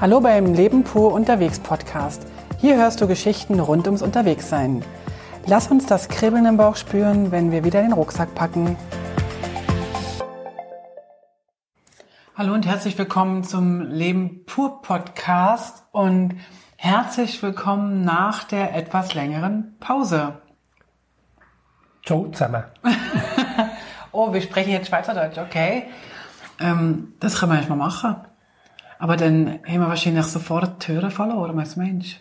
Hallo beim Leben pur unterwegs Podcast. Hier hörst du Geschichten rund ums Unterwegssein. Lass uns das Kribbeln im Bauch spüren, wenn wir wieder den Rucksack packen. Hallo und herzlich willkommen zum Leben pur Podcast und herzlich willkommen nach der etwas längeren Pause. Ciao zusammen. oh, wir sprechen jetzt Schweizerdeutsch, okay. Ähm, das können wir erstmal machen. Aber dann haben wir wahrscheinlich sofort die Hörer verloren, was Mensch.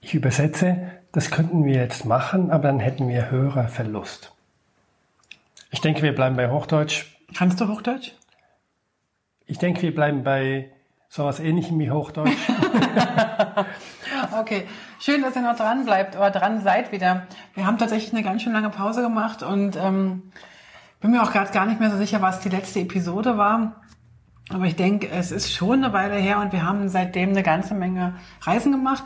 Ich übersetze, das könnten wir jetzt machen, aber dann hätten wir Hörerverlust. Ich denke, wir bleiben bei Hochdeutsch. Kannst du Hochdeutsch? Ich denke, wir bleiben bei sowas ähnlichem wie Hochdeutsch. okay, schön, dass ihr noch dran bleibt oder dran seid wieder. Wir haben tatsächlich eine ganz schön lange Pause gemacht und ähm, bin mir auch gerade gar nicht mehr so sicher, was die letzte Episode war. Aber ich denke, es ist schon eine Weile her und wir haben seitdem eine ganze Menge Reisen gemacht.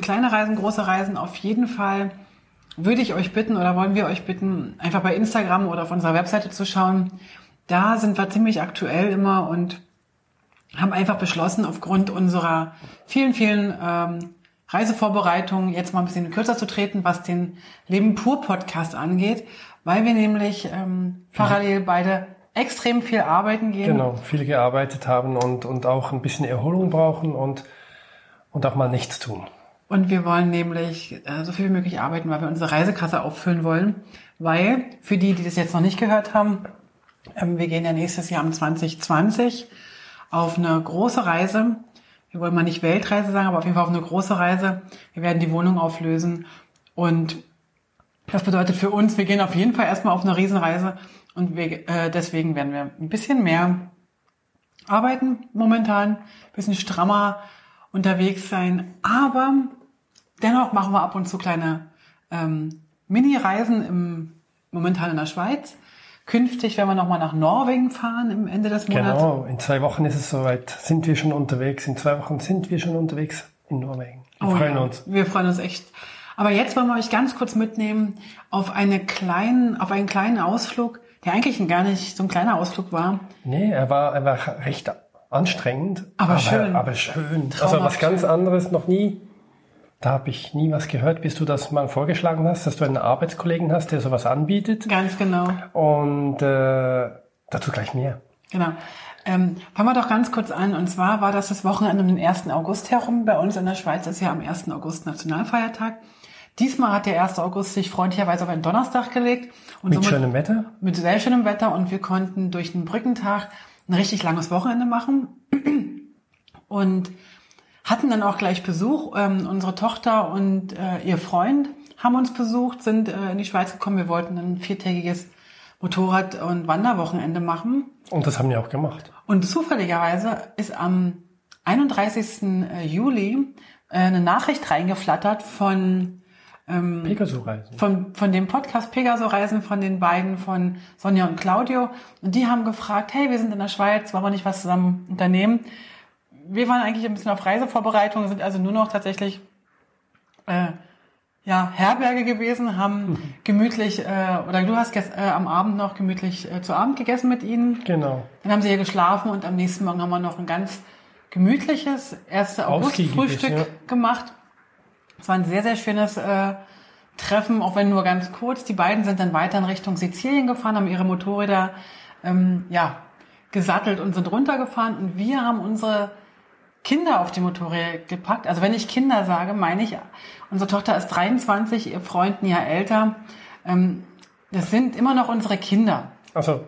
Kleine Reisen, große Reisen auf jeden Fall. Würde ich euch bitten oder wollen wir euch bitten, einfach bei Instagram oder auf unserer Webseite zu schauen. Da sind wir ziemlich aktuell immer und haben einfach beschlossen, aufgrund unserer vielen, vielen ähm, Reisevorbereitungen jetzt mal ein bisschen kürzer zu treten, was den Leben pur Podcast angeht, weil wir nämlich ähm, parallel beide extrem viel arbeiten gehen. Genau, viel gearbeitet haben und, und auch ein bisschen Erholung brauchen und, und auch mal nichts tun. Und wir wollen nämlich äh, so viel wie möglich arbeiten, weil wir unsere Reisekasse auffüllen wollen. Weil, für die, die das jetzt noch nicht gehört haben, ähm, wir gehen ja nächstes Jahr im 2020 auf eine große Reise. Wir wollen mal nicht Weltreise sagen, aber auf jeden Fall auf eine große Reise. Wir werden die Wohnung auflösen. Und das bedeutet für uns, wir gehen auf jeden Fall erstmal auf eine Riesenreise und wir, äh, deswegen werden wir ein bisschen mehr arbeiten momentan, ein bisschen strammer unterwegs sein. Aber dennoch machen wir ab und zu kleine ähm, Mini-Reisen im, momentan in der Schweiz. Künftig werden wir nochmal nach Norwegen fahren im Ende des Monats. Genau, in zwei Wochen ist es soweit. Sind wir schon unterwegs. In zwei Wochen sind wir schon unterwegs in Norwegen. Wir oh freuen ja. uns. Wir freuen uns echt. Aber jetzt wollen wir euch ganz kurz mitnehmen auf, eine kleinen, auf einen kleinen Ausflug der eigentlich gar nicht so ein kleiner Ausflug war. Nee, er war, er war recht anstrengend. Aber, aber schön. Aber schön. also was ganz anderes noch nie. Da habe ich nie was gehört, bis du das mal vorgeschlagen hast, dass du einen Arbeitskollegen hast, der sowas anbietet. Ganz genau. Und äh, dazu gleich mehr. Genau. Ähm, fangen wir doch ganz kurz an. Und zwar war das das Wochenende um den 1. August herum. Bei uns in der Schweiz ist ja am 1. August Nationalfeiertag. Diesmal hat der 1. August sich freundlicherweise auf einen Donnerstag gelegt. Mit schönem Wetter? Mit sehr schönem Wetter und wir konnten durch den Brückentag ein richtig langes Wochenende machen. Und hatten dann auch gleich Besuch. Ähm, unsere Tochter und äh, ihr Freund haben uns besucht, sind äh, in die Schweiz gekommen. Wir wollten ein viertägiges Motorrad- und Wanderwochenende machen. Und das haben wir auch gemacht. Und zufälligerweise ist am 31. Äh, Juli äh, eine Nachricht reingeflattert von ähm, Pegaso-Reisen. Von, von dem Podcast Pegaso-Reisen von den beiden, von Sonja und Claudio. Und die haben gefragt, hey, wir sind in der Schweiz, wollen wir nicht was zusammen unternehmen? Wir waren eigentlich ein bisschen auf Reisevorbereitung, sind also nur noch tatsächlich äh, ja, Herberge gewesen, haben mhm. gemütlich, äh, oder du hast äh, am Abend noch gemütlich äh, zu Abend gegessen mit ihnen. Genau. Dann haben sie hier geschlafen und am nächsten Morgen haben wir noch ein ganz gemütliches 1. August-Frühstück ja. gemacht. Es war ein sehr, sehr schönes äh, Treffen, auch wenn nur ganz kurz. Die beiden sind dann weiter in Richtung Sizilien gefahren, haben ihre Motorräder ähm, ja, gesattelt und sind runtergefahren. Und wir haben unsere Kinder auf die Motorräder gepackt. Also wenn ich Kinder sage, meine ich, unsere Tochter ist 23, ihr Freund ein Jahr älter. Ähm, das sind immer noch unsere Kinder. Also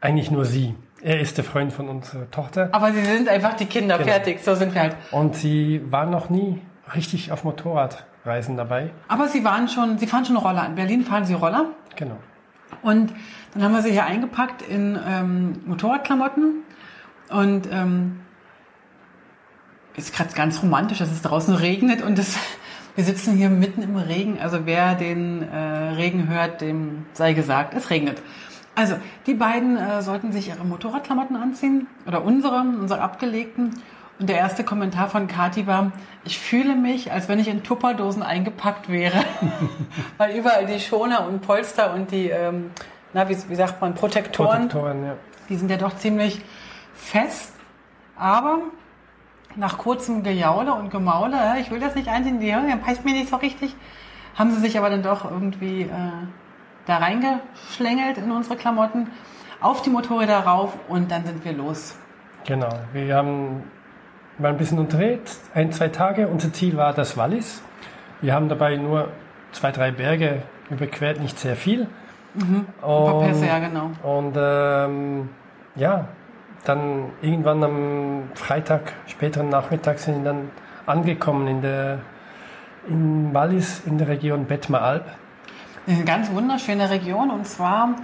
eigentlich nur sie. Er ist der Freund von unserer Tochter. Aber sie sind einfach die Kinder, genau. fertig. So sind wir halt. Und sie war noch nie richtig auf Motorradreisen dabei. Aber Sie waren schon, Sie fahren schon Roller. In Berlin fahren Sie Roller. Genau. Und dann haben wir sie hier eingepackt in ähm, Motorradklamotten und ähm, ist gerade ganz romantisch, dass es draußen regnet und das, wir sitzen hier mitten im Regen. Also wer den äh, Regen hört, dem sei gesagt, es regnet. Also die beiden äh, sollten sich ihre Motorradklamotten anziehen oder unsere, unsere abgelegten und der erste Kommentar von Kati war, ich fühle mich, als wenn ich in Tupperdosen eingepackt wäre. Weil überall die Schoner und Polster und die, ähm, na, wie, wie sagt man, Protektoren, Protektoren ja. die sind ja doch ziemlich fest. Aber nach kurzem Gejaule und Gemaule, äh, ich will das nicht einsehen, die Hörer, passt mir nicht so richtig, haben sie sich aber dann doch irgendwie äh, da reingeschlängelt in unsere Klamotten, auf die Motorräder rauf und dann sind wir los. Genau, wir haben mal ein bisschen unterwegs, ein, zwei Tage. Unser Ziel war das Wallis. Wir haben dabei nur zwei, drei Berge überquert, nicht sehr viel. Mhm. Ein paar Pässe, ja genau. Und ähm, ja, dann irgendwann am Freitag, späteren Nachmittag sind wir dann angekommen in der in Wallis in der Region Betma Alb. Eine ganz wunderschöne Region und zwar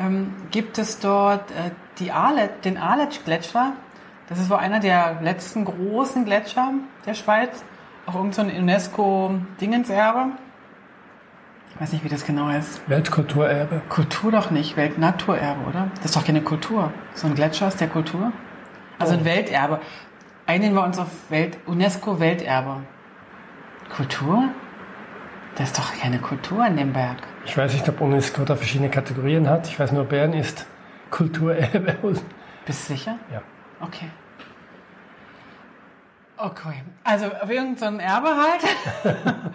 ähm, gibt es dort äh, die Alet, den Aletsch-Gletscher. Das ist wohl einer der letzten großen Gletscher der Schweiz. Auch irgendein so UNESCO-Dingenserbe. Ich weiß nicht, wie das genau heißt. Weltkulturerbe. Kultur doch nicht, Weltnaturerbe, oder? Das ist doch keine Kultur. So ein Gletscher ist der Kultur. Also ein oh. Welterbe. Einigen wir uns auf Welt, UNESCO-Welterbe. Kultur? Das ist doch keine Kultur in dem Berg. Ich weiß nicht, ob UNESCO da verschiedene Kategorien hat. Ich weiß nur, Bern ist Kulturerbe. Bist du sicher? Ja. Okay. Okay. Also auf irgendeinem Erbe halt.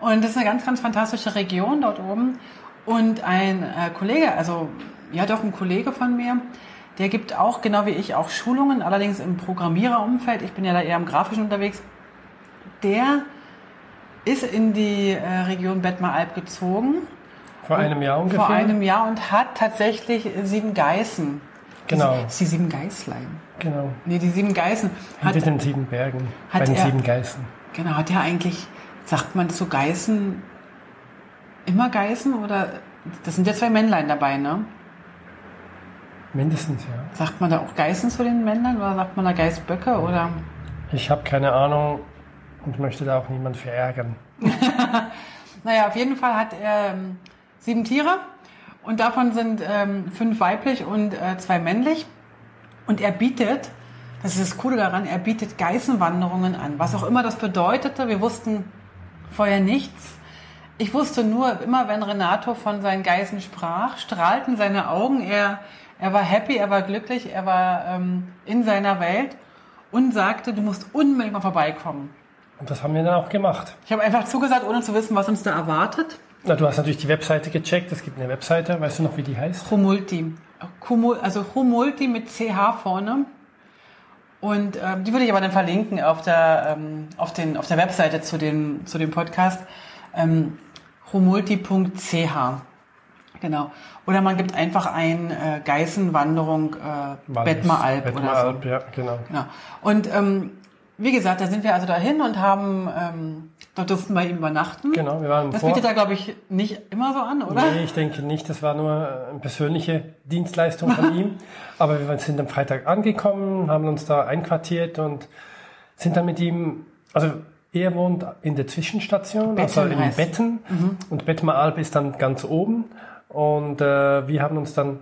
Und das ist eine ganz, ganz fantastische Region dort oben. Und ein äh, Kollege, also ja doch ein Kollege von mir, der gibt auch, genau wie ich, auch Schulungen, allerdings im Programmiererumfeld. Ich bin ja da eher im Grafischen unterwegs. Der ist in die äh, Region Bettmar-Alb gezogen. Vor einem Jahr ungefähr? Vor einem Jahr und hat tatsächlich sieben Geißen. Genau. Die, die sieben Geißlein. Genau. Nee, die sieben Geißen. Hinter den sieben Bergen. Bei den er, sieben Geißen. Genau, hat er eigentlich, sagt man zu Geißen immer Geißen oder das sind ja zwei Männlein dabei, ne? Mindestens, ja. Sagt man da auch Geißen zu den Männlein oder sagt man da Geißböcke oder? Ich habe keine Ahnung und möchte da auch niemand verärgern. naja, auf jeden Fall hat er ähm, sieben Tiere und davon sind ähm, fünf weiblich und äh, zwei männlich. Und er bietet, das ist das Coole daran, er bietet Geißenwanderungen an. Was auch immer das bedeutete, wir wussten vorher nichts. Ich wusste nur, immer wenn Renato von seinen Geißen sprach, strahlten seine Augen. Er, er war happy, er war glücklich, er war ähm, in seiner Welt und sagte, du musst unbedingt mal vorbeikommen. Und das haben wir dann auch gemacht. Ich habe einfach zugesagt, ohne zu wissen, was uns da erwartet. Na, du hast natürlich die Webseite gecheckt. Es gibt eine Webseite. Weißt du noch, wie die heißt? Humulti. Also Humulti mit CH vorne. Und ähm, die würde ich aber dann verlinken auf der, ähm, auf den, auf der Webseite zu dem, zu dem Podcast. Ähm, humulti.ch. Genau. Oder man gibt einfach ein äh, Geißenwanderung äh, Bettmer Alp oder so. Alp, ja, genau. Ja. Und ähm, wie gesagt, da sind wir also dahin und haben, ähm, da durften wir ihm übernachten. Genau, wir waren Das bietet er, glaube ich, nicht immer so an, oder? Nee, ich denke nicht. Das war nur eine persönliche Dienstleistung von ihm. Aber wir sind am Freitag angekommen, haben uns da einquartiert und sind dann mit ihm, also er wohnt in der Zwischenstation, also in Betten. Mhm. Und Bettmer Alp ist dann ganz oben. Und äh, wir haben uns dann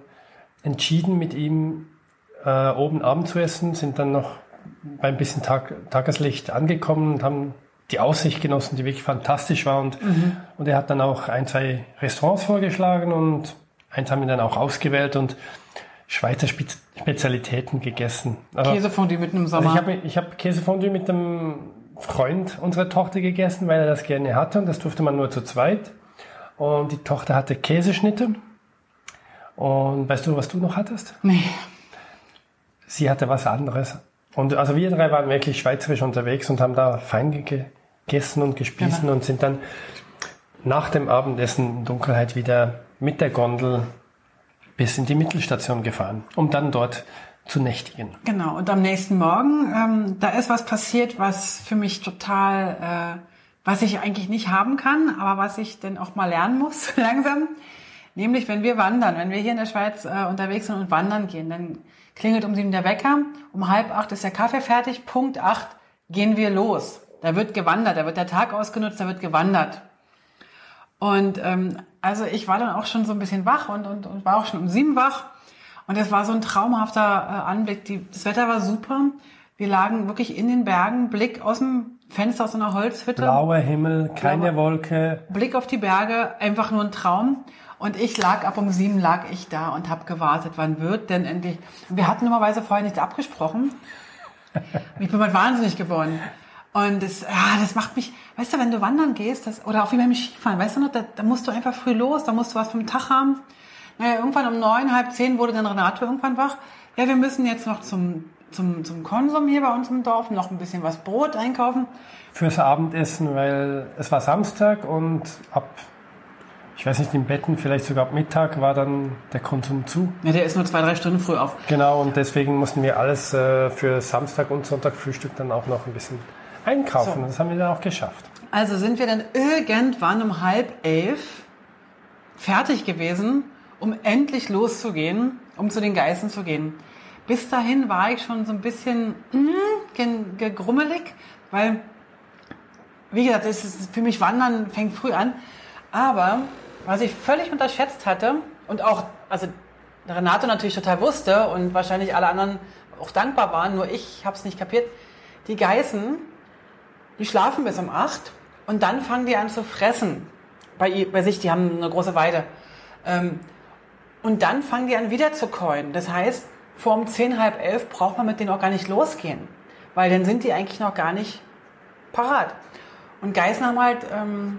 entschieden, mit ihm äh, oben Abend zu essen, sind dann noch beim bisschen Tag, Tageslicht angekommen und haben die Aussicht genossen, die wirklich fantastisch war. Und, mhm. und er hat dann auch ein, zwei Restaurants vorgeschlagen und eins haben wir dann auch ausgewählt und Schweizer Spezialitäten gegessen. Also, Käsefondue mit einem Sommer. Also ich habe hab Käsefondue mit einem Freund unserer Tochter gegessen, weil er das gerne hatte und das durfte man nur zu zweit. Und die Tochter hatte Käseschnitte. Und weißt du, was du noch hattest? Nee. Sie hatte was anderes. Und also wir drei waren wirklich schweizerisch unterwegs und haben da fein gegessen und gespiesen genau. und sind dann nach dem Abendessen in Dunkelheit wieder mit der Gondel bis in die Mittelstation gefahren, um dann dort zu nächtigen. Genau, und am nächsten Morgen, ähm, da ist was passiert, was für mich total, äh, was ich eigentlich nicht haben kann, aber was ich denn auch mal lernen muss, langsam. Nämlich, wenn wir wandern, wenn wir hier in der Schweiz äh, unterwegs sind und wandern gehen, dann klingelt um sieben der Wecker, um halb acht ist der Kaffee fertig, Punkt acht gehen wir los. Da wird gewandert, da wird der Tag ausgenutzt, da wird gewandert. Und ähm, also ich war dann auch schon so ein bisschen wach und, und, und war auch schon um sieben wach. Und es war so ein traumhafter äh, Anblick. Die, das Wetter war super. Wir lagen wirklich in den Bergen, Blick aus dem Fenster aus einer Holzhütte. Blauer Himmel, keine Blauer, Wolke. Blick auf die Berge, einfach nur ein Traum. Und ich lag ab um sieben lag ich da und habe gewartet, wann wird denn endlich. Wir hatten normalerweise vorher nichts abgesprochen. ich bin mal wahnsinnig geworden. Und das, ja, das macht mich, weißt du, wenn du wandern gehst, das, oder auch wie beim Skifahren, weißt du noch, da, da musst du einfach früh los, da musst du was vom Tag haben. Naja, irgendwann um neun, halb zehn wurde dann Renato irgendwann wach. Ja, wir müssen jetzt noch zum, zum, zum Konsum hier bei uns im Dorf, noch ein bisschen was Brot einkaufen. Fürs Abendessen, weil es war Samstag und ab, ich weiß nicht, im Betten, vielleicht sogar ab Mittag war dann der Konsum zu. Ja, der ist nur zwei, drei Stunden früh auf. Genau, und deswegen mussten wir alles äh, für Samstag und Sonntag Frühstück dann auch noch ein bisschen einkaufen. So. Das haben wir dann auch geschafft. Also sind wir dann irgendwann um halb elf fertig gewesen, um endlich loszugehen, um zu den Geißen zu gehen. Bis dahin war ich schon so ein bisschen mm, gegrummelig, weil, wie gesagt, es ist für mich Wandern fängt früh an. Aber was ich völlig unterschätzt hatte und auch, also Renato natürlich total wusste und wahrscheinlich alle anderen auch dankbar waren, nur ich habe es nicht kapiert, die Geißen, die schlafen bis um acht und dann fangen die an zu fressen bei, bei sich, die haben eine große Weide. Ähm, und dann fangen die an wieder zu käuen. Das heißt, vor um zehn, halb elf braucht man mit denen auch gar nicht losgehen, weil dann sind die eigentlich noch gar nicht parat. Und Geißen haben halt ähm,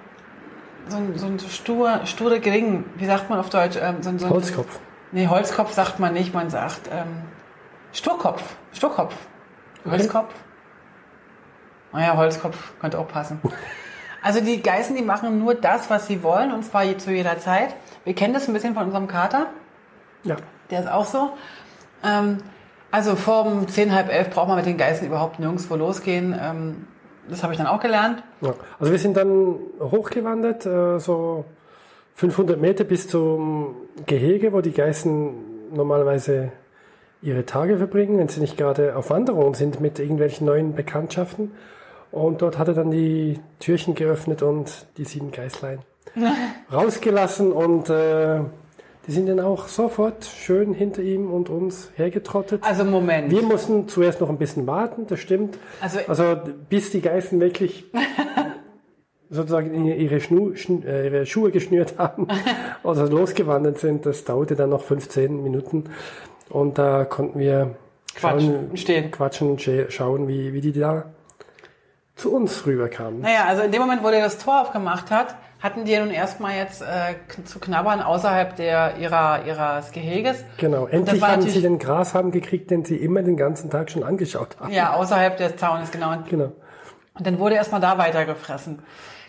so ein, so ein stur, sture Gring, wie sagt man auf Deutsch? Ähm, so, ein- so ein- Holzkopf. Nee, Holzkopf sagt man nicht, man sagt ähm, Sturkopf. Sturkopf. Holzkopf. Naja, Holzkopf könnte auch passen. Also die Geißen, die machen nur das, was sie wollen, und zwar zu jeder Zeit. Wir kennen das ein bisschen von unserem Kater, Ja. der ist auch so. Ähm, also vor zehn, halb elf braucht man mit den Geißen überhaupt nirgendwo losgehen. Ähm, das habe ich dann auch gelernt. ja. Also wir sind dann hochgewandert, äh, so 500 Meter bis zum Gehege, wo die Geißen normalerweise ihre Tage verbringen, wenn sie nicht gerade auf Wanderung sind mit irgendwelchen neuen Bekanntschaften. Und dort hat er dann die Türchen geöffnet und die sieben Geißlein rausgelassen und äh, die sind dann auch sofort schön hinter ihm und uns hergetrottet. Also Moment. Wir mussten zuerst noch ein bisschen warten, das stimmt. Also- also bis die Geißen wirklich sozusagen ihre, Schnu, Schn, äh, ihre Schuhe geschnürt haben oder losgewandert sind, das dauerte dann noch 15 Minuten. Und da konnten wir Quatschen schauen, und stehen. quatschen und scha- schauen, wie, wie die da zu uns rüberkamen. Naja, also in dem Moment, wo der das Tor aufgemacht hat, hatten die ja nun erstmal jetzt äh, zu knabbern außerhalb der, ihrer, ihres Geheges. Genau, endlich haben sie den Grashalm gekriegt, den sie immer den ganzen Tag schon angeschaut haben. Ja, außerhalb des Zaunes, genau. Und, Genau. und dann wurde erstmal da weitergefressen.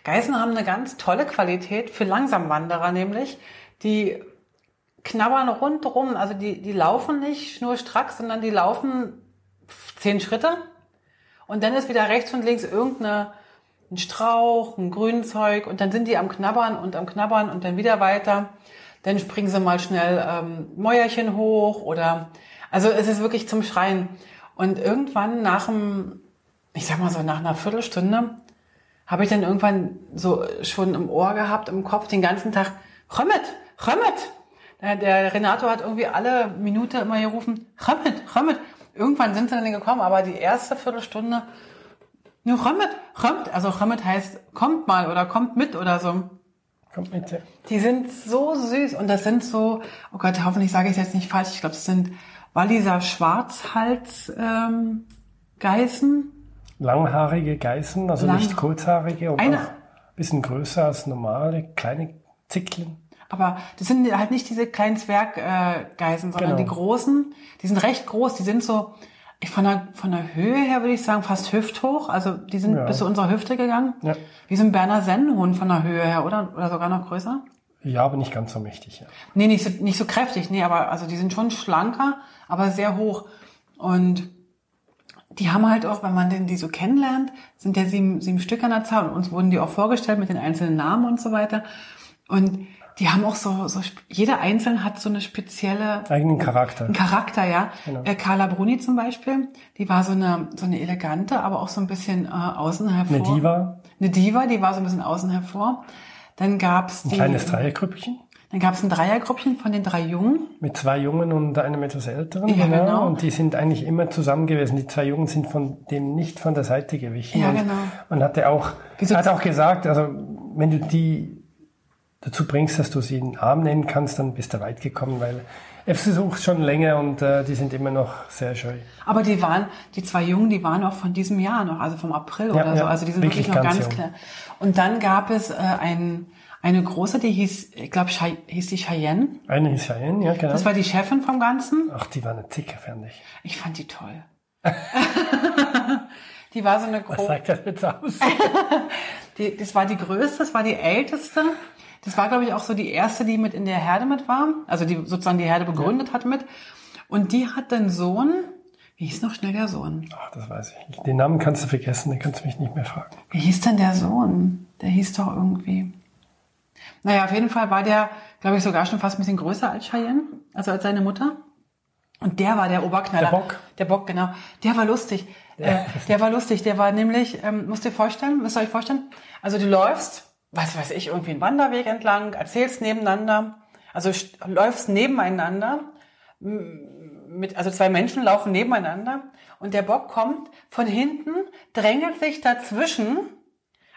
Geißen haben eine ganz tolle Qualität für Langsamwanderer nämlich. Die knabbern rundrum, also die, die laufen nicht schnurstracks, sondern die laufen zehn Schritte und dann ist wieder rechts und links irgendeine ein Strauch, ein Grünzeug und dann sind die am Knabbern und am Knabbern und dann wieder weiter. Dann springen sie mal schnell ähm, Mäuerchen hoch oder also es ist wirklich zum Schreien. Und irgendwann nach einem, ich sag mal so nach einer Viertelstunde, habe ich dann irgendwann so schon im Ohr gehabt, im Kopf den ganzen Tag, Römmet, Römmet. Der, Renato hat irgendwie alle Minute immer gerufen, Römmet, Römmet. Irgendwann sind sie dann gekommen, aber die erste Viertelstunde, nur Römmet, Römmet. Also Römmet heißt, kommt mal oder kommt mit oder so. Kommt mit. ja. Die sind so süß und das sind so, oh Gott, hoffentlich sage ich es jetzt nicht falsch, ich glaube, das sind Walliser Schwarzhals ähm, Geißen. Langhaarige Geißen, also Lang- nicht kurzhaarige und Eine- auch ein bisschen größer als normale, kleine Zickeln. Aber das sind halt nicht diese kleinen Zwerggeißen, äh, sondern Genau. die großen. Die sind recht groß. Die sind so ich von der von der Höhe her würde ich sagen fast hüfthoch. Also die sind Ja. bis zu unserer Hüfte gegangen. Ja. Wie so ein Berner Sennenhund von der Höhe her, oder oder sogar noch größer. Ja, aber nicht ganz so mächtig. Ja. Nee, nicht so, nicht so kräftig, nee, aber also die sind schon schlanker, aber sehr hoch. Und die haben halt auch, wenn man denn die so kennenlernt, sind ja sieben, sieben Stück an der Zahl und uns wurden die auch vorgestellt mit den einzelnen Namen und so weiter. Und die haben auch so, so jeder Einzelne hat so eine spezielle Eigenen Charakter. ein Charakter, ja. Genau. Äh, Carla Bruni zum Beispiel, die war so eine so eine elegante, aber auch so ein bisschen äh, außen hervor. Eine Diva, Eine Diva, die war so ein bisschen außen hervor. Dann gab's ein die, kleines Dreiergrüppchen dann gab's ein Dreiergruppchen von den drei Jungen. mit zwei Jungen und einem etwas älteren. Ja, genau. Und die sind eigentlich immer zusammen gewesen. Die zwei Jungen sind von dem nicht von der Seite gewichen. Ja, und genau. Man hatte auch, Wieso- hat auch gesagt, also wenn du die dazu bringst, dass du sie in den Arm nehmen kannst, dann bist du weit gekommen, weil er versucht schon länger und äh, die sind immer noch sehr scheu. Aber die waren, die zwei Jungen, die waren auch von diesem Jahr noch, also vom April Ja, oder so. ja, Also die sind wirklich wirklich, noch ganz ganz, klein. Und dann gab es äh, ein, eine große, die hieß, ich glaube, hieß die Cheyenne. Eine ist Cheyenne, ja, genau. Das war die Chefin vom Ganzen. Ach, die war eine Zicke, fand ich. Ich fand die toll. die war so eine Was große. sagt das jetzt aus? Die, das war die größte, das war die älteste. Das war, glaube ich, auch so die erste, die mit in der Herde mit war. Also die sozusagen die Herde begründet hat mit. Und die hat den Sohn, wie hieß noch schnell der Sohn? Ach, das weiß ich nicht. Den Namen kannst du vergessen, den kannst du mich nicht mehr fragen. Wie hieß denn der Sohn? Der hieß doch irgendwie. Naja, auf jeden Fall war der, glaube ich, sogar schon fast ein bisschen größer als Cheyenne, also als seine Mutter. Und der war der Oberknaller. Der Bock. Der Bock, genau. Der war lustig. Äh, der war lustig. Der war nämlich, ähm, musst dir vorstellen, müsst ihr euch vorstellen, also du läufst, was weiß ich, irgendwie einen Wanderweg entlang, erzählst nebeneinander, also st- läufst nebeneinander, mit, also zwei Menschen laufen nebeneinander und der Bock kommt von hinten, drängelt sich dazwischen.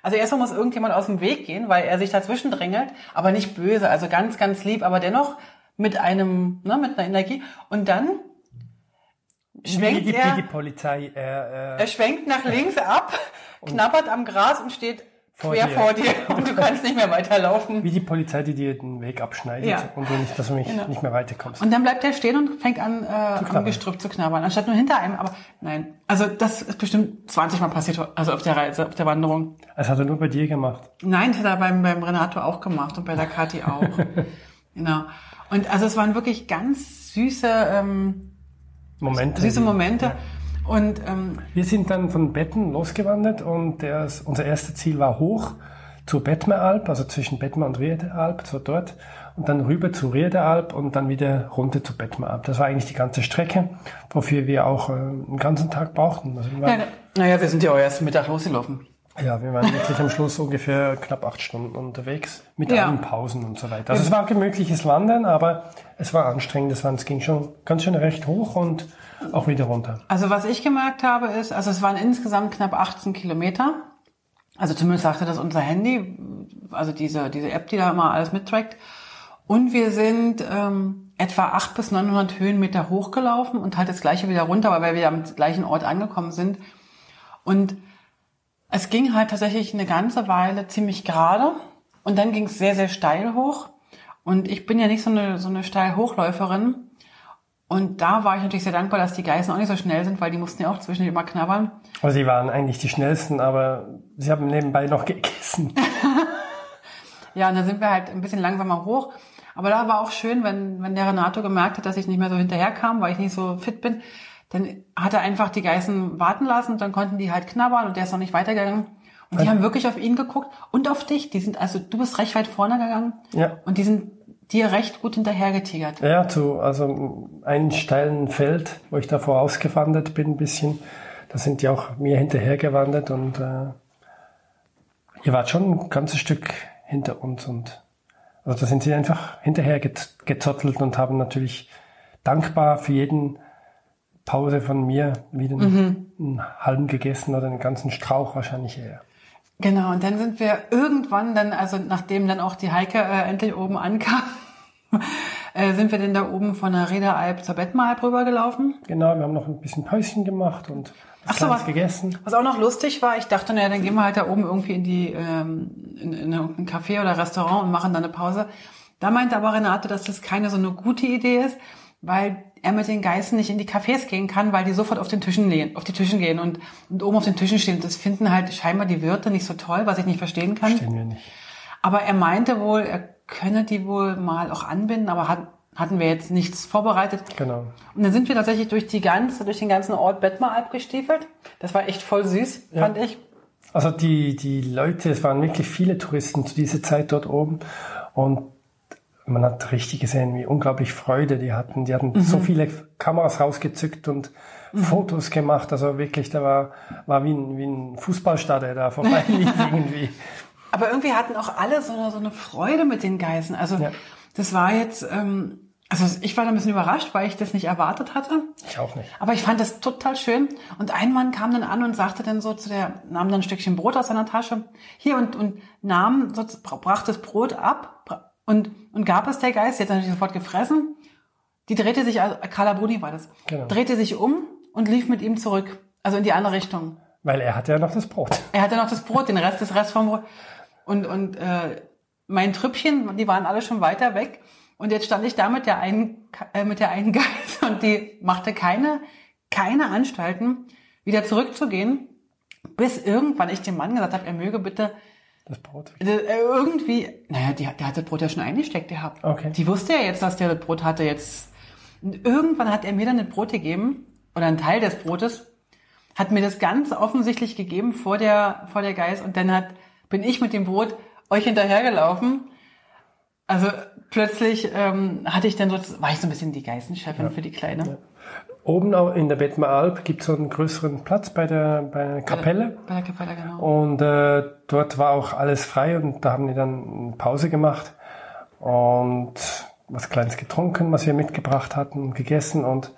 Also erstmal muss irgendjemand aus dem Weg gehen, weil er sich dazwischen drängelt, aber nicht böse, also ganz, ganz lieb, aber dennoch mit einem, ne, mit einer Energie. Und dann schwenkt wie, die, er, wie die Polizei. Äh, er äh, schwenkt nach links ab, knabbert am Gras und steht Vor quer dir. vor dir und du kannst nicht mehr weiterlaufen. wie die Polizei, die dir den Weg abschneidet Ja. und du nicht, dass du nicht, Genau. nicht mehr weiterkommst. Und dann bleibt er stehen und fängt an, äh, am. Gestrüpp zu knabbern, anstatt nur hinter einem. Aber nein, also das ist bestimmt 20 Mal passiert, also auf der Reise, auf der Wanderung. Das hat er nur bei dir gemacht. Nein, das hat er beim, beim Renato auch gemacht und bei der Kathi auch. genau. Und also es waren wirklich ganz süße, ähm, Momente. süße die- Momente. Und ähm, Wir sind dann von Betten losgewandert und der, unser erstes Ziel war hoch zur Bettmeralp, also zwischen Bettmer und Riedealp, so dort. Und dann rüber zu Riedealp und dann wieder runter zu Bettmeralp. Das war eigentlich die ganze Strecke, wofür wir auch äh, einen ganzen Tag brauchten. Also naja, wir sind ja auch erst Mittag losgelaufen. Ja, wir waren wirklich am Schluss ungefähr knapp acht Stunden unterwegs, mit Ja. allen Pausen und so weiter. Also es war gemütliches Wandern, aber es war anstrengend. Es, war, es ging schon ganz schön recht hoch und auch wieder runter. Also was ich gemerkt habe ist, also es waren insgesamt knapp 18 Kilometer. Also zumindest sagte das unser Handy, also diese, diese App, die da immer alles mittrackt. Und wir sind ähm, etwa 800 bis 900 Höhenmeter hochgelaufen und halt das gleiche wieder runter, weil wir am gleichen Ort angekommen sind. Und es ging halt tatsächlich eine ganze Weile ziemlich gerade und dann ging es sehr, sehr steil hoch. Und ich bin ja nicht so eine, so eine steil Hochläuferin. Und da war ich natürlich sehr dankbar, dass die Geißen auch nicht so schnell sind, weil die mussten ja auch zwischendurch immer knabbern. Also sie waren eigentlich die schnellsten, aber sie haben nebenbei noch gegessen. Ja, und dann sind wir halt ein bisschen langsamer hoch. Aber da war auch schön, wenn, wenn der Renato gemerkt hat, dass ich nicht mehr so hinterherkam, weil ich nicht so fit bin, dann hat er einfach die Geißen warten lassen und dann konnten die halt knabbern und der ist noch nicht weitergegangen. Und die haben wirklich auf ihn geguckt und auf dich. Die sind, also du bist recht weit vorne gegangen Ja. und die sind dir recht gut hinterhergetigert. Ja, zu also einem steilen Feld, wo ich da vorausgewandert bin, ein bisschen. Da sind die auch mir hinterhergewandert und äh, ihr wart schon ein ganzes Stück hinter uns und also da sind sie einfach hinterher gezottelt und haben natürlich dankbar für jeden Pause von mir wieder einen, einen halben gegessen oder einen ganzen Strauch wahrscheinlich eher. Genau, und dann sind wir irgendwann dann, also nachdem dann auch die Heike äh, endlich oben ankam, äh, sind wir dann da oben von der Rederalp zur Bettmeralp rübergelaufen. Genau, wir haben noch ein bisschen Päuschen gemacht und was Ach so, was- gegessen. Was auch noch lustig war, ich dachte, naja, dann gehen wir halt da oben irgendwie in die ähm, in, in irgendein Café oder Restaurant und machen dann eine Pause. Da meinte aber Renate, dass das keine so eine gute Idee ist, weil er mit den Geißen nicht in die Cafés gehen kann, weil die sofort auf den Tischen gehen, auf die Tischen gehen und, und oben auf den Tischen stehen. Das finden halt scheinbar die Wirte nicht so toll, was ich nicht verstehen kann. Verstehen wir nicht. Aber er meinte wohl, er könne die wohl mal auch anbinden, aber hat, hatten wir jetzt nichts vorbereitet. Genau. Und dann sind wir tatsächlich durch die ganze, durch den ganzen Ort Bettmeralp gestiefelt. Das war echt voll süß, Ja. fand ich. Also die, die Leute, es waren wirklich viele Touristen zu dieser Zeit dort oben und man hat richtig gesehen, wie unglaublich Freude die hatten. Die hatten so viele Kameras rausgezückt und Fotos gemacht. Also wirklich, da war, war wie ein, wie ein Fußballstadion, der da vorbeilief irgendwie. Aber irgendwie hatten auch alle so eine, so eine Freude mit den Geißen. Also Ja. das war jetzt, ähm, also ich war da ein bisschen überrascht, weil ich das nicht erwartet hatte. Ich auch nicht. Aber ich fand das total schön. Und ein Mann kam dann an und sagte dann so zu der, nahm dann ein Stückchen Brot aus seiner Tasche, hier und, und nahm, so, brachte das Brot ab und, und gab es der Geist, die hat natürlich sofort gefressen. die drehte sich, also Carla Bruni war das, Genau. drehte sich um und lief mit ihm zurück. Also in die andere Richtung. Weil er hatte ja noch das Brot. Er hatte noch das Brot, den Rest, das Rest vom Brot. Und, und äh, mein Trüppchen, die waren alle schon weiter weg. Und jetzt stand ich da mit der einen, äh, mit der einen Geiß und die machte keine, keine Anstalten, wieder zurückzugehen, bis irgendwann ich dem Mann gesagt habe, er möge bitte Das Brot. äh, irgendwie, naja, die, der hat das Brot ja schon eingesteckt gehabt. Okay. Die wusste ja jetzt, dass der das Brot hatte jetzt. Und irgendwann hat er mir dann das Brot gegeben, oder einen Teil des Brotes, hat mir das ganz offensichtlich gegeben vor der, vor der Geiß und dann hat, bin ich mit dem Brot euch hinterhergelaufen. Also plötzlich ähm, hatte ich dann so, war ich so ein bisschen die Geißenchefin für die Kleine. Oben in der Bettmer Alp gibt es so einen größeren Platz bei der, bei der Kapelle. Bei der Kapelle, genau. Und äh, dort war auch alles frei und da haben die dann eine Pause gemacht und was Kleines getrunken, was wir mitgebracht hatten und gegessen. Und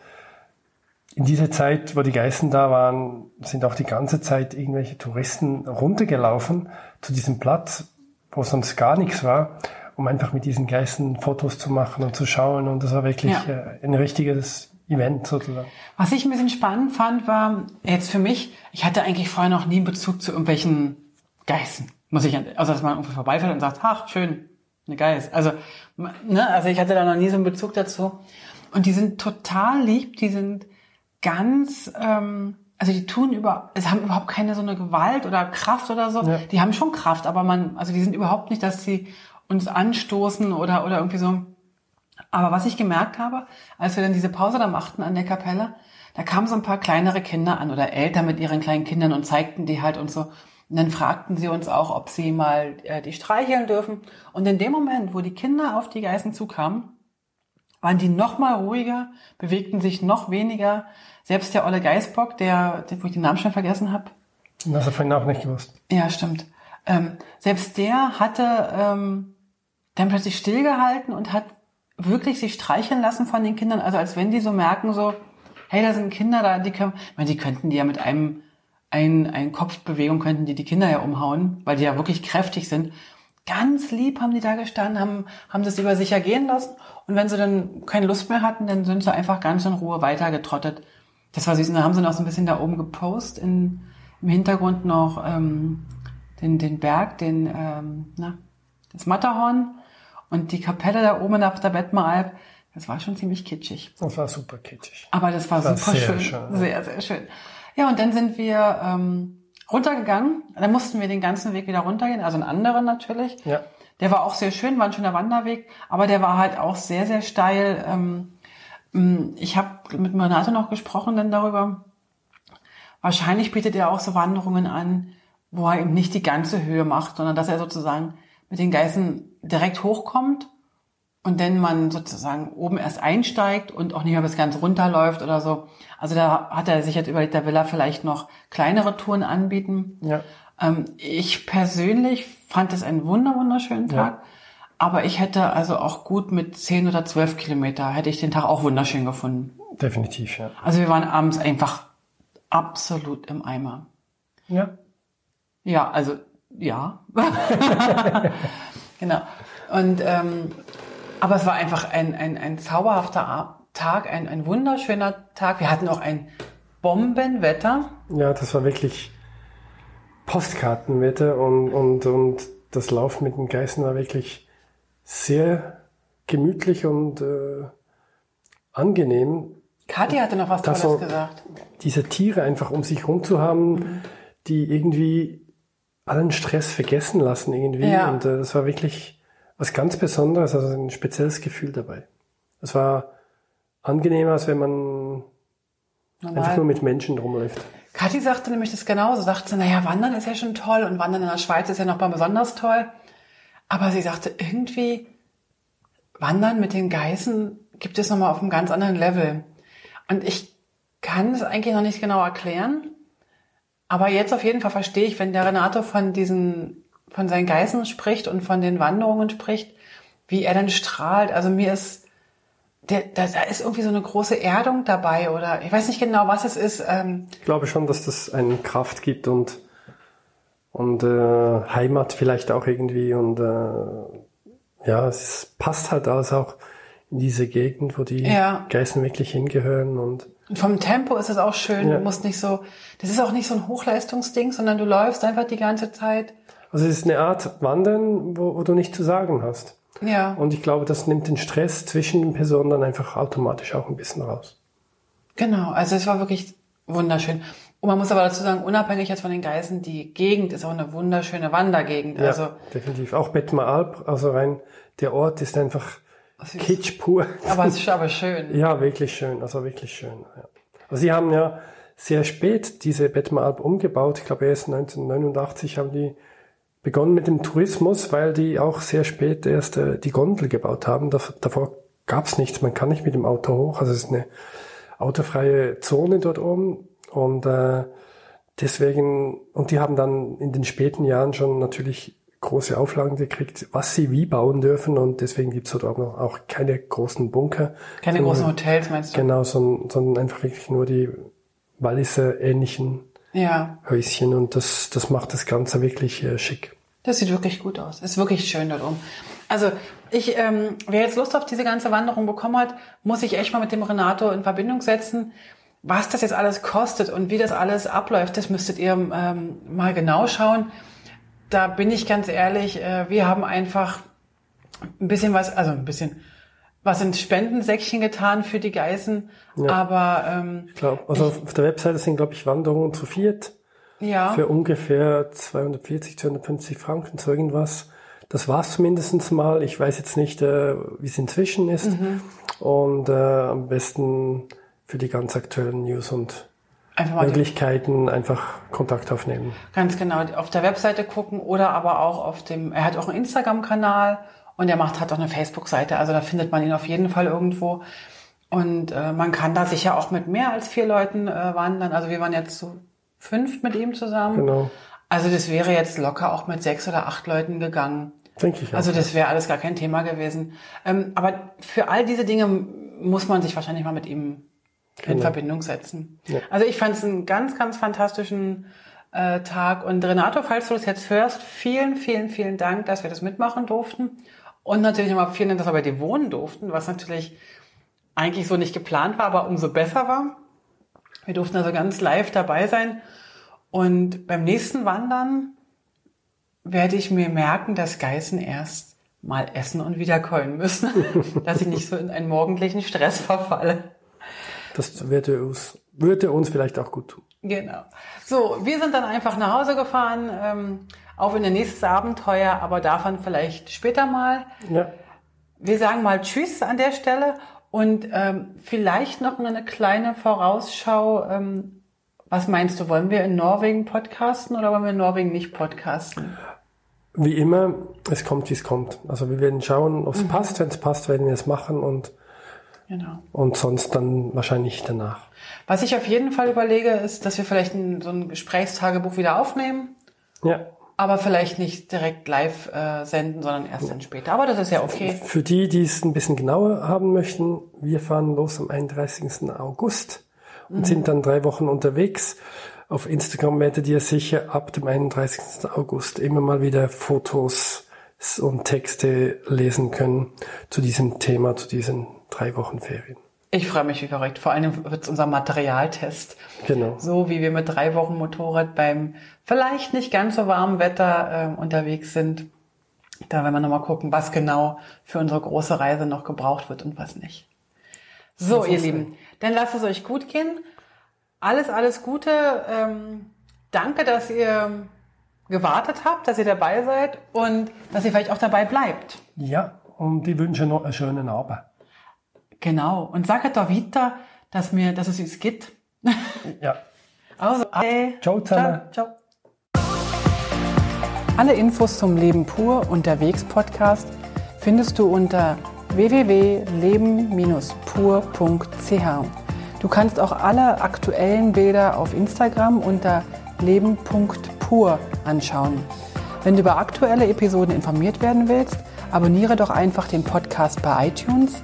in dieser Zeit, wo die Geißen da waren, sind auch die ganze Zeit irgendwelche Touristen runtergelaufen zu diesem Platz, wo sonst gar nichts war, um einfach mit diesen Geißen Fotos zu machen und zu schauen. Und das war wirklich Ja. äh, ein richtiges Event sozusagen. Was ich ein bisschen spannend fand, war jetzt für mich, ich hatte eigentlich vorher noch nie einen Bezug zu irgendwelchen Geißen. Muss ich, also dass man irgendwie vorbeifährt und sagt, ach, schön, eine Geiß. Also, ne, also ich hatte da noch nie so einen Bezug dazu. Und die sind total lieb, die sind ganz, ähm, also die tun über, es haben überhaupt keine so eine Gewalt oder Kraft oder so. Ja. Die haben schon Kraft, aber man, also die sind überhaupt nicht, dass sie uns anstoßen oder, oder irgendwie so. Aber was ich gemerkt habe, als wir dann diese Pause da machten an der Kapelle, da kamen so ein paar kleinere Kinder an oder Eltern mit ihren kleinen Kindern und zeigten die halt und so. Und dann fragten sie uns auch, ob sie mal äh, die streicheln dürfen. Und in dem Moment, wo die Kinder auf die Geißen zukamen, waren die noch mal ruhiger, bewegten sich noch weniger. Selbst der Olle Geißbock, der, der wo ich den Namen schon vergessen habe, das ich vorhin auch nicht gewusst. ja, stimmt. Ähm, selbst der hatte ähm, dann plötzlich stillgehalten und hat wirklich sich streicheln lassen von den Kindern. Also als wenn die so merken, so, hey, da sind Kinder da, die können, ich meine, die könnten die ja mit einem ein, ein Kopfbewegung könnten die die Kinder ja umhauen, weil die ja wirklich kräftig sind. Ganz lieb haben die da gestanden, haben, haben das über sich ergehen lassen. Und wenn sie dann keine Lust mehr hatten, dann sind sie einfach ganz in Ruhe weitergetrottet. Das war süß. Und dann haben sie noch so ein bisschen da oben gepost, in, im Hintergrund noch ähm, den, den Berg, den, ähm, na, das Matterhorn und die Kapelle da oben auf der Bettmeralp. Das war schon ziemlich kitschig. Das war super kitschig. Aber das war, war super sehr schön. schön. Sehr, sehr schön. Ja, und dann sind wir ähm, runtergegangen. Dann mussten wir den ganzen Weg wieder runtergehen, also einen anderen natürlich. Ja. Der war auch sehr schön, war ein schöner Wanderweg, aber der war halt auch sehr, sehr steil. Ähm, mh, ich habe mit Renate noch gesprochen dann darüber. Wahrscheinlich bietet er auch so Wanderungen an, wo er eben nicht die ganze Höhe macht, sondern dass er sozusagen mit den Geißen direkt hochkommt und dann man sozusagen oben erst einsteigt und auch nicht mehr bis ganz runterläuft oder so. Also da hat er sich jetzt überlegt, da will er vielleicht noch kleinere Touren anbieten. Ja. Ähm, ich persönlich fand es einen wunder wunderschönen Tag. Ja. Aber ich hätte also auch gut mit 10 oder 12 Kilometer hätte ich den Tag auch wunderschön gefunden. Definitiv, ja. Also wir waren abends einfach absolut im Eimer. Ja. Ja, also ja. genau. Und ähm, aber es war einfach ein, ein, ein zauberhafter Tag, ein, ein wunderschöner Tag. Wir hatten auch ein Bombenwetter. Ja, das war wirklich Postkartenwetter und, und, und das Laufen mit den Geißen war wirklich sehr gemütlich und äh, angenehm, Kathi hatte noch was Tolles so- gesagt. diese Tiere einfach um sich rum zu haben, die irgendwie allen Stress vergessen lassen irgendwie. Ja. Und äh, das war wirklich was ganz Besonderes, also ein spezielles Gefühl dabei. Es war angenehmer, als wenn man einfach nur Normal. mit Menschen rumläuft. Kathi sagte nämlich das genauso. Sagte sie, naja, Wandern ist ja schon toll und Wandern in der Schweiz ist ja noch mal besonders toll. Aber sie sagte, irgendwie Wandern mit den Geißen gibt es noch mal auf einem ganz anderen Level. Und ich kann es eigentlich noch nicht genau erklären. Aber jetzt auf jeden Fall verstehe ich, wenn der Renato von diesen, von seinen Geißen spricht und von den Wanderungen spricht, wie er dann strahlt. Also mir ist, der, da, da ist irgendwie so eine große Erdung dabei oder ich weiß nicht genau, was es ist. Ähm, Ich glaube schon, dass das eine Kraft gibt und, und äh, Heimat vielleicht auch irgendwie und äh, ja, es passt halt alles auch in diese Gegend, wo die Ja. Geißen wirklich hingehören und Und vom Tempo ist es auch schön. Ja. Du musst nicht so, das ist auch nicht so ein Hochleistungsding, sondern du läufst einfach die ganze Zeit. also es ist eine Art Wandern, wo, wo du nichts zu sagen hast. Ja, Und ich glaube, das nimmt den Stress zwischen den Personen dann einfach automatisch auch ein bisschen raus. genau. Also es war wirklich wunderschön. Und man muss aber dazu sagen, unabhängig jetzt von den Geißen, die Gegend ist auch eine wunderschöne Wandergegend. Ja, Also, definitiv. Auch Bettmer Alp, also rein, der Ort ist einfach kitsch pur. aber es ist aber schön. Ja, wirklich schön, also wirklich schön. Ja. Also sie haben ja sehr spät diese Bettmer Alp umgebaut. Ich glaube erst 1989 haben die begonnen mit dem Tourismus, weil die auch sehr spät erst äh, die Gondel gebaut haben. Dav davor gab's nichts, man kann nicht mit dem Auto hoch. Also es ist eine autofreie Zone dort oben und äh, deswegen und die haben dann in den späten Jahren schon natürlich große Auflagen gekriegt, was sie wie bauen dürfen und deswegen gibt's dort auch noch auch keine großen Bunker. Keine sondern- großen Hotels, meinst du? Genau, sondern, sondern einfach wirklich nur die Walliser ähnlichen Ja, Häuschen und das, das macht das Ganze wirklich äh, schick. das sieht wirklich gut aus. Ist wirklich schön dort oben. Also ich, ähm, wer jetzt Lust auf diese ganze Wanderung bekommen hat, muss sich echt mal mit dem Renato in Verbindung setzen. Was das jetzt alles kostet und wie das alles abläuft, das müsstet ihr ähm, mal genau schauen. Da bin ich ganz ehrlich, äh, wir haben einfach ein bisschen was, also ein bisschen was ins Spendensäckchen getan für die Geißen. Aber ähm, Ich glaube, also auf der Webseite sind, glaube ich, Wanderungen zu viert ja, für ungefähr 240, 250 Franken, so irgendwas. Das war's zumindestens mal. Ich weiß jetzt nicht, äh, wie es inzwischen ist. Und äh, am besten für die ganz aktuellen News und einfach mal Möglichkeiten einfach Kontakt aufnehmen. Ganz genau, auf der Webseite gucken oder aber auch auf dem, er hat auch einen Instagram-Kanal und er macht hat auch eine Facebook-Seite, also da findet man ihn auf jeden Fall irgendwo. Und äh, man kann da sicher auch mit mehr als vier Leuten äh, wandern. Also wir waren jetzt zu fünf mit ihm zusammen. Genau. Also das wäre jetzt locker auch mit sechs oder acht Leuten gegangen. Denke ich auch. Also das wäre alles gar kein Thema gewesen. Ähm, aber für all diese Dinge muss man sich wahrscheinlich mal mit ihm in Genau. Verbindung setzen. Ja. Also ich fand es einen ganz, ganz fantastischen äh, Tag. Und Renato, falls du das jetzt hörst, vielen, vielen, vielen Dank, dass wir das mitmachen durften. Und natürlich nochmal vielen Dank, dass wir bei dir wohnen durften, was natürlich eigentlich so nicht geplant war, aber umso besser war. Wir durften also ganz live dabei sein. Und beim nächsten Wandern werde ich mir merken, dass Geißen erst mal essen und wiederkeulen müssen, dass ich nicht so in einen morgendlichen Stress verfalle. Das würde uns, würde uns vielleicht auch gut tun. Genau. So, wir sind dann einfach nach Hause gefahren, ähm, auf in ein nächstes Abenteuer, aber davon vielleicht später mal. Ja. Wir sagen mal Tschüss an der Stelle und ähm, vielleicht noch eine kleine Vorausschau. Ähm, was meinst du, wollen wir in Norwegen podcasten oder wollen wir in Norwegen nicht podcasten? Wie immer, es kommt, wie es kommt. Also wir werden schauen, ob es passt. Wenn es passt, werden wir es machen und, Genau. und sonst dann wahrscheinlich danach. Was ich auf jeden Fall überlege, ist, dass wir vielleicht ein, so ein Gesprächstagebuch wieder aufnehmen, Ja. aber vielleicht nicht direkt live äh, senden, sondern erst dann später. Aber das ist ja okay. Für die, die es ein bisschen genauer haben möchten, wir fahren los am 31. August und sind dann drei Wochen unterwegs. Auf Instagram werdet ihr sicher ab dem 31. August immer mal wieder Fotos und Texte lesen können zu diesem Thema, zu diesen drei Wochen Ferien. Ich freue mich wie verrückt. Vor allem wird es unser Materialtest. Genau. So wie wir mit drei Wochen Motorrad beim vielleicht nicht ganz so warmen Wetter äh, unterwegs sind. Da werden wir nochmal gucken, was genau für unsere große Reise noch gebraucht wird und was nicht. So, ihr Lieben, dann lasst es euch gut gehen. Alles, alles Gute. Ähm, danke, dass ihr gewartet habt, dass ihr dabei seid und dass ihr vielleicht auch dabei bleibt. Ja, und ich wünsche noch einen schönen Abend. Genau. Und sagt doch weiter, dass mir, dass es uns gibt. Ja. Also, okay. Ciao zusammen. Ciao. ciao. Alle Infos zum Leben pur unterwegs Podcast findest du unter www.leben-pur.ch. Du kannst auch alle aktuellen Bilder auf Instagram unter leben.pur anschauen. Wenn du über aktuelle Episoden informiert werden willst, abonniere doch einfach den Podcast bei iTunes